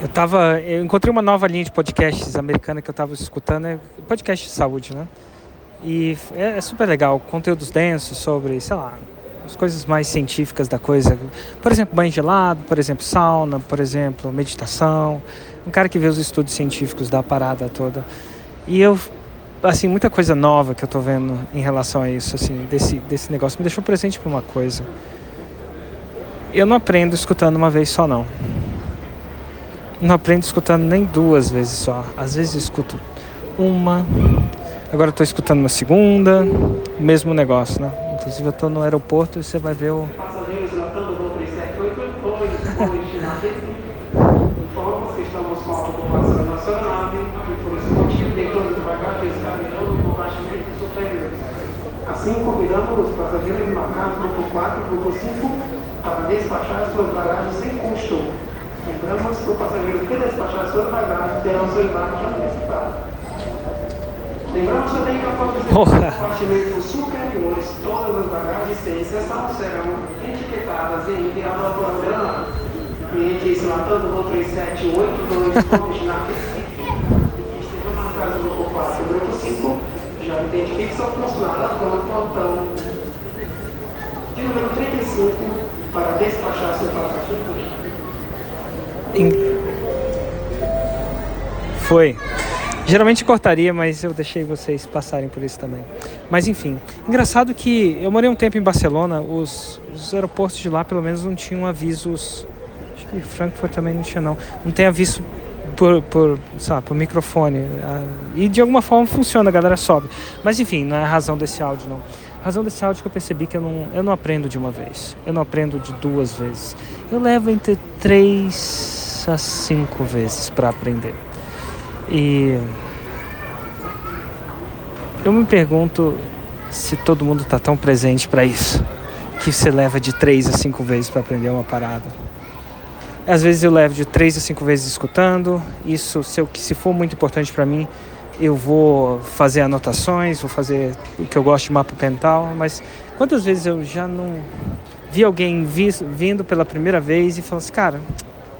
Eu tava. Eu encontrei uma nova linha de podcasts americana que eu tava escutando, é podcast de saúde, né? E é, é super legal, conteúdos densos sobre, sei lá, as coisas mais científicas da coisa. Por exemplo, banho gelado, por exemplo, sauna, por exemplo, meditação. Um cara que vê os estudos científicos da parada toda. E eu, assim, muita coisa nova que eu tô vendo em relação a isso, assim, desse, desse negócio me deixou presente por uma coisa. Eu não aprendo escutando uma vez só, não. Não aprendo escutando nem duas vezes só. Às vezes escuto uma, agora estou escutando uma segunda, mesmo negócio, né? Inclusive eu estou no aeroporto e você vai ver o. Passageiros latando voo 378 informamos que estamos com a ocupação nacional por esse motivo tem todos os bagagens caminhando no compartimento superior. Assim convidamos os passageiros marcados grupo 4 grupo 5 para despachar suas bagagens sem custo. Lembramos que o passageiro que despachar suas bagagens terão seu embarque antecipado. Lembramos também que após o compartimento superiores, todas as bagagens sem exceção serão etiquetadas e enviadas ao programa. Cliente Silatando no 3782, destinar Recife. Esteja marcado no grupo 4 grupo 5, já identifique seu funcionário atuando no plantão de número 35 para despachar seu pacote foi. Geralmente cortaria, mas eu deixei vocês passarem por isso também. Mas enfim, engraçado que eu morei um tempo em Barcelona, os, os aeroportos de lá pelo menos não tinham avisos. Acho que Frankfurt também não tinha não. Não tem aviso por, por, sabe, por microfone. Ah, e de alguma forma funciona, a galera sobe. Mas enfim, não é a razão desse áudio não. A razão desse áudio é que eu percebi que eu não, eu não aprendo de uma vez. Eu não aprendo de duas vezes. Eu levo entre três a cinco vezes para aprender. E eu me pergunto se todo mundo está tão presente para isso, que você leva de três a cinco vezes para aprender uma parada. Às vezes eu levo de três a cinco vezes escutando. Isso, se, eu, se for muito importante para mim, eu vou fazer anotações, vou fazer o que eu gosto de mapa mental. Mas quantas vezes eu já não vi alguém vi, vindo pela primeira vez e falou assim, cara,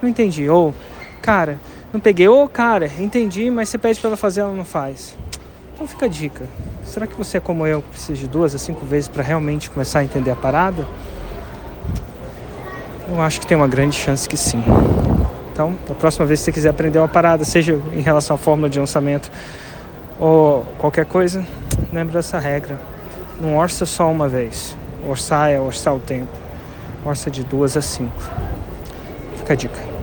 não entendi. Ou, cara, não peguei. Ou, cara, entendi, mas você pede para ela fazer, ela não faz. Então fica a dica. Será que você é como eu, que precisa de duas a cinco vezes para realmente começar a entender a parada? Eu acho que tem uma grande chance que sim. Então, da próxima vez que você quiser aprender uma parada, seja em relação à fórmula de lançamento ou qualquer coisa, lembre dessa regra. Não orça só uma vez. Orçar é orçar o tempo. Orça de duas a cinco. Fica a dica.